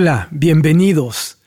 Hola, bienvenidos.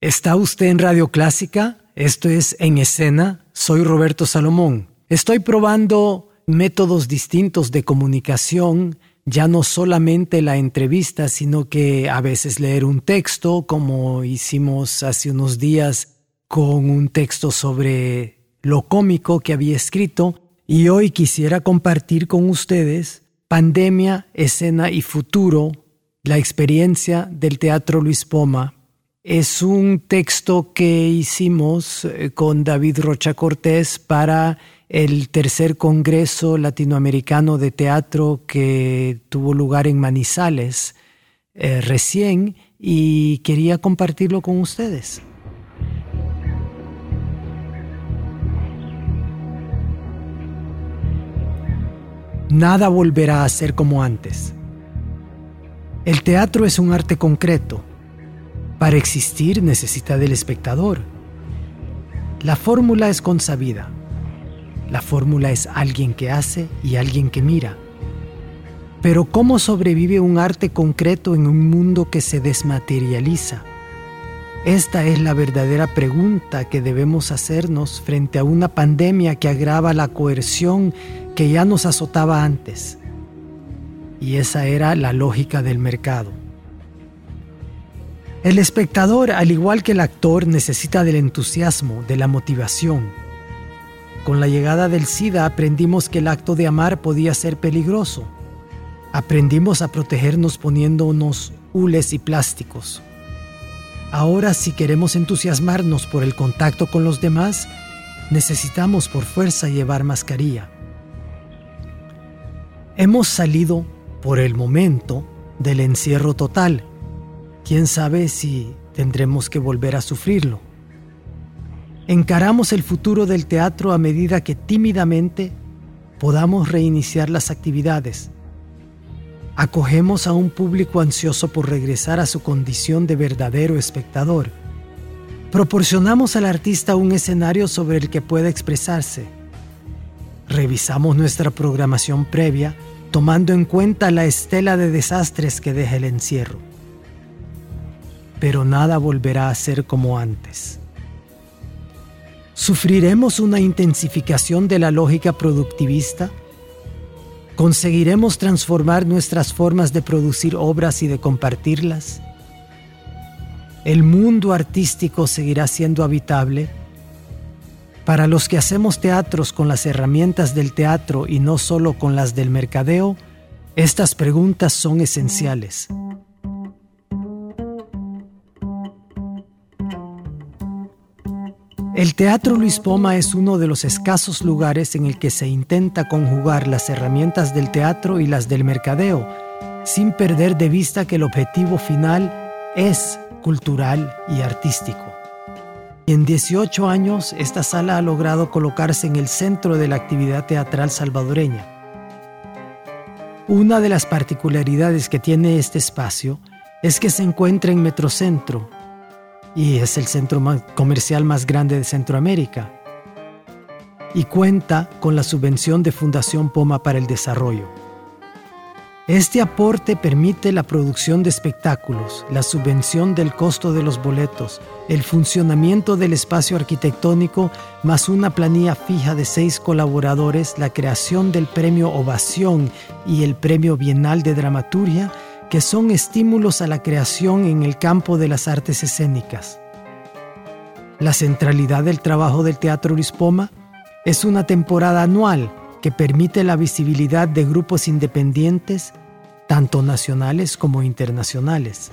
¿Está usted en Radio Clásica? Esto es En Escena. Soy Roberto Salomón. Estoy probando métodos distintos de comunicación, ya no solamente la entrevista, sino que a veces leer un texto, como hicimos hace unos días con un texto sobre lo cómico que había escrito, y hoy quisiera compartir con ustedes Pandemia, Escena y Futuro la experiencia del Teatro Luis Poma es un texto que hicimos eh, con David Rocha Cortés para el tercer Congreso Latinoamericano de Teatro que tuvo lugar en Manizales eh, recién y quería compartirlo con ustedes. Nada volverá a ser como antes. El teatro es un arte concreto. Para existir necesita del espectador. La fórmula es consabida. La fórmula es alguien que hace y alguien que mira. Pero ¿cómo sobrevive un arte concreto en un mundo que se desmaterializa? Esta es la verdadera pregunta que debemos hacernos frente a una pandemia que agrava la coerción que ya nos azotaba antes y esa era la lógica del mercado. El espectador, al igual que el actor, necesita del entusiasmo, de la motivación. Con la llegada del SIDA aprendimos que el acto de amar podía ser peligroso. Aprendimos a protegernos poniéndonos hules y plásticos. Ahora si queremos entusiasmarnos por el contacto con los demás, necesitamos por fuerza llevar mascarilla. Hemos salido por el momento del encierro total. ¿Quién sabe si tendremos que volver a sufrirlo? Encaramos el futuro del teatro a medida que tímidamente podamos reiniciar las actividades. Acogemos a un público ansioso por regresar a su condición de verdadero espectador. Proporcionamos al artista un escenario sobre el que pueda expresarse. Revisamos nuestra programación previa tomando en cuenta la estela de desastres que deja el encierro. Pero nada volverá a ser como antes. ¿Sufriremos una intensificación de la lógica productivista? ¿Conseguiremos transformar nuestras formas de producir obras y de compartirlas? ¿El mundo artístico seguirá siendo habitable? Para los que hacemos teatros con las herramientas del teatro y no solo con las del mercadeo, estas preguntas son esenciales. El Teatro Luis Poma es uno de los escasos lugares en el que se intenta conjugar las herramientas del teatro y las del mercadeo, sin perder de vista que el objetivo final es cultural y artístico. En 18 años, esta sala ha logrado colocarse en el centro de la actividad teatral salvadoreña. Una de las particularidades que tiene este espacio es que se encuentra en Metrocentro y es el centro comercial más grande de Centroamérica y cuenta con la subvención de Fundación Poma para el Desarrollo. Este aporte permite la producción de espectáculos, la subvención del costo de los boletos, el funcionamiento del espacio arquitectónico, más una planilla fija de seis colaboradores, la creación del premio Ovación y el premio Bienal de Dramaturgia, que son estímulos a la creación en el campo de las artes escénicas. La centralidad del trabajo del Teatro Luis Poma es una temporada anual que permite la visibilidad de grupos independientes, tanto nacionales como internacionales.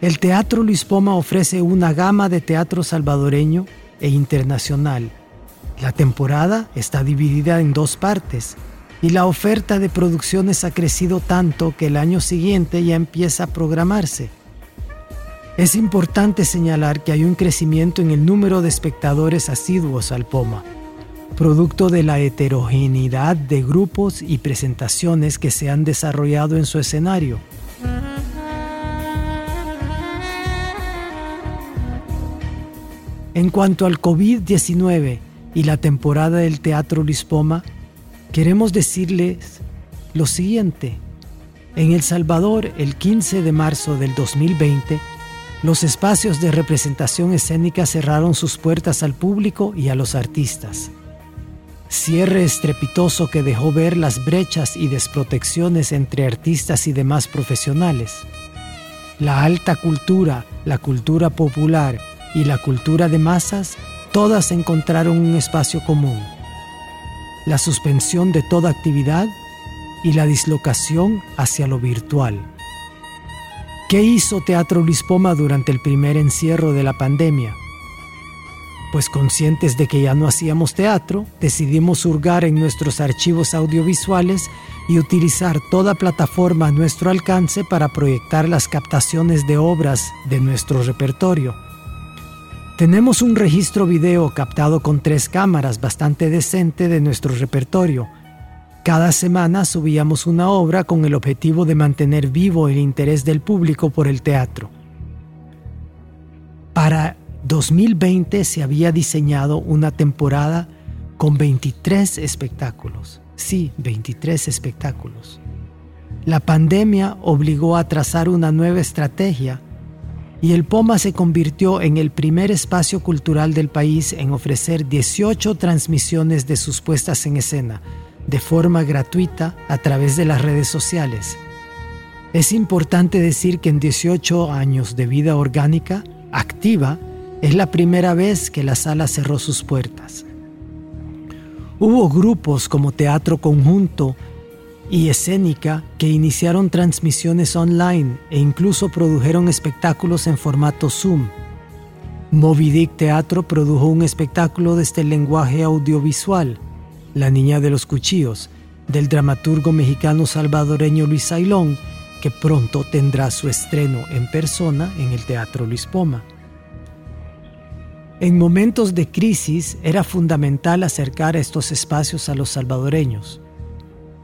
El Teatro Luis Poma ofrece una gama de teatro salvadoreño e internacional. La temporada está dividida en dos partes y la oferta de producciones ha crecido tanto que el año siguiente ya empieza a programarse. Es importante señalar que hay un crecimiento en el número de espectadores asiduos al Poma, producto de la heterogeneidad de grupos y presentaciones que se han desarrollado en su escenario. En cuanto al COVID-19 y la temporada del Teatro Lispoma, queremos decirles lo siguiente. En El Salvador, el 15 de marzo del 2020, los espacios de representación escénica cerraron sus puertas al público y a los artistas. Cierre estrepitoso que dejó ver las brechas y desprotecciones entre artistas y demás profesionales. La alta cultura, la cultura popular y la cultura de masas, todas encontraron un espacio común. La suspensión de toda actividad y la dislocación hacia lo virtual. ¿Qué hizo Teatro Lispoma durante el primer encierro de la pandemia? Pues conscientes de que ya no hacíamos teatro, decidimos hurgar en nuestros archivos audiovisuales y utilizar toda plataforma a nuestro alcance para proyectar las captaciones de obras de nuestro repertorio tenemos un registro video captado con tres cámaras bastante decente de nuestro repertorio. Cada semana subíamos una obra con el objetivo de mantener vivo el interés del público por el teatro. Para 2020 se había diseñado una temporada con 23 espectáculos. Sí, 23 espectáculos. La pandemia obligó a trazar una nueva estrategia y el POMA se convirtió en el primer espacio cultural del país en ofrecer 18 transmisiones de sus puestas en escena, de forma gratuita a través de las redes sociales. Es importante decir que en 18 años de vida orgánica, activa, es la primera vez que la sala cerró sus puertas. Hubo grupos como Teatro Conjunto y escénica que iniciaron transmisiones online e incluso produjeron espectáculos en formato Zoom. Moby Dick Teatro produjo un espectáculo de este lenguaje audiovisual, La Niña de los Cuchillos, del dramaturgo mexicano salvadoreño Luis Ailón, que pronto tendrá su estreno en persona en el Teatro Luis Poma. En momentos de crisis era fundamental acercar estos espacios a los salvadoreños.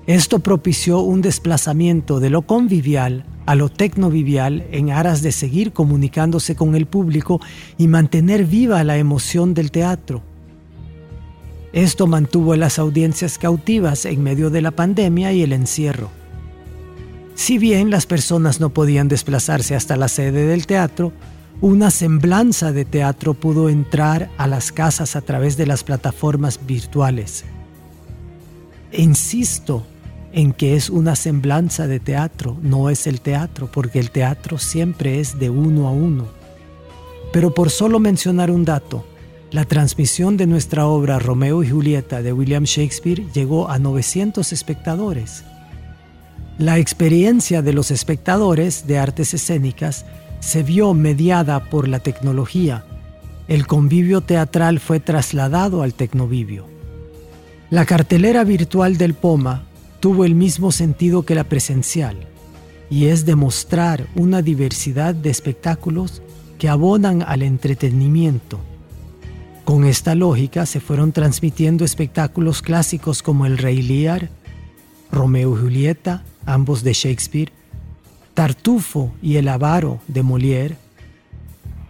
Esto propició un desplazamiento de lo convivial a lo tecnovivial en aras de seguir comunicándose con el público y mantener viva la emoción del teatro. Esto mantuvo las audiencias cautivas en medio de la pandemia y el encierro. Si bien las personas no podían desplazarse hasta la sede del teatro, una semblanza de teatro pudo entrar a las casas a través de las plataformas virtuales. Insisto en que es una semblanza de teatro, no es el teatro, porque el teatro siempre es de uno a uno. Pero por solo mencionar un dato, la transmisión de nuestra obra Romeo y Julieta de William Shakespeare llegó a 900 espectadores. La experiencia de los espectadores de artes escénicas se vio mediada por la tecnología. El convivio teatral fue trasladado al tecnovivio. La cartelera virtual del POMA tuvo el mismo sentido que la presencial, y es demostrar una diversidad de espectáculos que abonan al entretenimiento. Con esta lógica se fueron transmitiendo espectáculos clásicos como El Rey Lear, Romeo y Julieta, ambos de Shakespeare, Tartufo y El Avaro de Molière,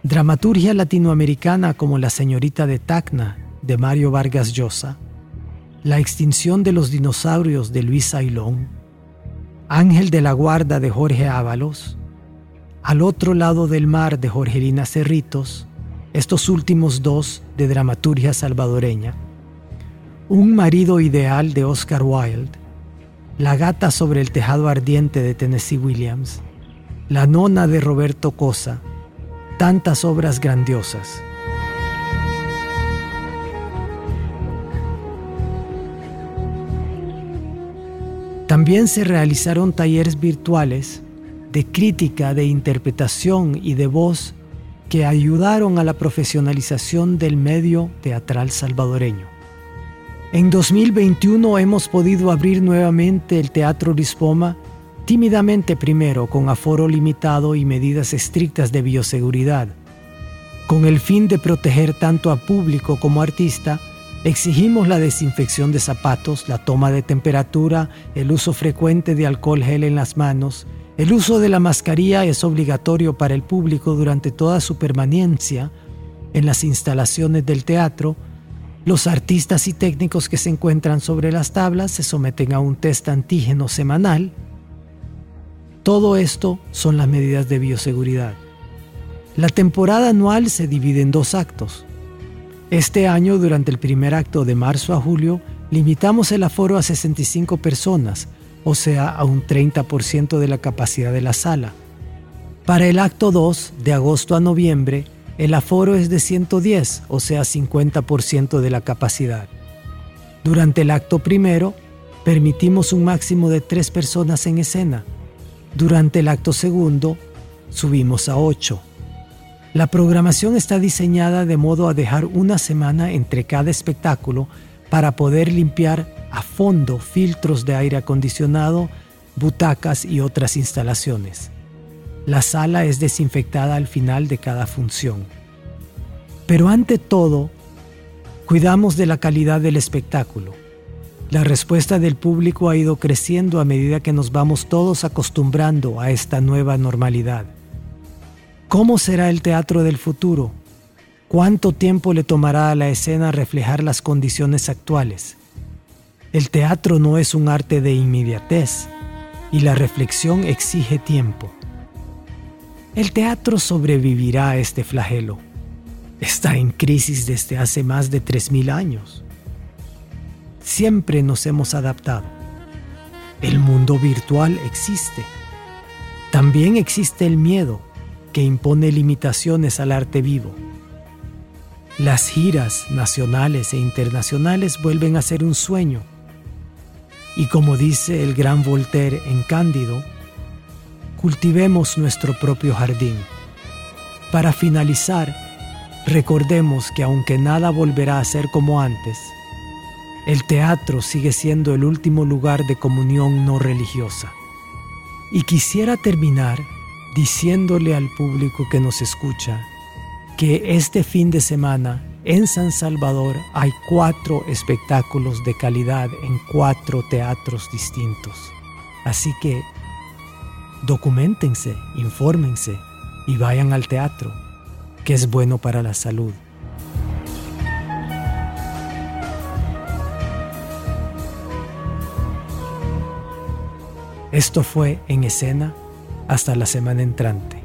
dramaturgia latinoamericana como La Señorita de Tacna de Mario Vargas Llosa, la extinción de los dinosaurios de Luis Ailón, Ángel de la Guarda de Jorge Ábalos, Al otro lado del mar de Jorgelina Cerritos, estos últimos dos de dramaturgia salvadoreña, Un marido ideal de Oscar Wilde, La gata sobre el tejado ardiente de Tennessee Williams, La nona de Roberto Cosa, tantas obras grandiosas. También se realizaron talleres virtuales de crítica, de interpretación y de voz que ayudaron a la profesionalización del medio teatral salvadoreño. En 2021 hemos podido abrir nuevamente el Teatro Lispoma, tímidamente primero con aforo limitado y medidas estrictas de bioseguridad. Con el fin de proteger tanto a público como artista, exigimos la desinfección de zapatos, la toma de temperatura, el uso frecuente de alcohol gel en las manos, el uso de la mascarilla es obligatorio para el público durante toda su permanencia en las instalaciones del teatro. Los artistas y técnicos que se encuentran sobre las tablas se someten a un test antígeno semanal. Todo esto son las medidas de bioseguridad. La temporada anual se divide en dos actos. Este año, durante el primer acto de marzo a julio, limitamos el aforo a 65 personas, o sea, a un 30% de la capacidad de la sala. Para el acto 2, de agosto a noviembre, el aforo es de 110, o sea, 50% de la capacidad. Durante el acto primero, permitimos un máximo de 3 personas en escena. Durante el acto segundo, subimos a 8. La programación está diseñada de modo a dejar una semana entre cada espectáculo para poder limpiar a fondo filtros de aire acondicionado, butacas y otras instalaciones. La sala es desinfectada al final de cada función. Pero ante todo, cuidamos de la calidad del espectáculo. La respuesta del público ha ido creciendo a medida que nos vamos todos acostumbrando a esta nueva normalidad. ¿Cómo será el teatro del futuro? ¿Cuánto tiempo le tomará a la escena reflejar las condiciones actuales? El teatro no es un arte de inmediatez y la reflexión exige tiempo. El teatro sobrevivirá a este flagelo. Está en crisis desde hace más de 3.000 años. Siempre nos hemos adaptado. El mundo virtual existe. También existe el miedo que impone limitaciones al arte vivo. Las giras nacionales e internacionales vuelven a ser un sueño y como dice el gran Voltaire en Cándido, cultivemos nuestro propio jardín. Para finalizar, recordemos que aunque nada volverá a ser como antes, el teatro sigue siendo el último lugar de comunión no religiosa. Y quisiera terminar diciéndole al público que nos escucha que este fin de semana en San Salvador hay cuatro espectáculos de calidad en cuatro teatros distintos. Así que documentense, infórmense y vayan al teatro, que es bueno para la salud. Esto fue en escena hasta la semana entrante.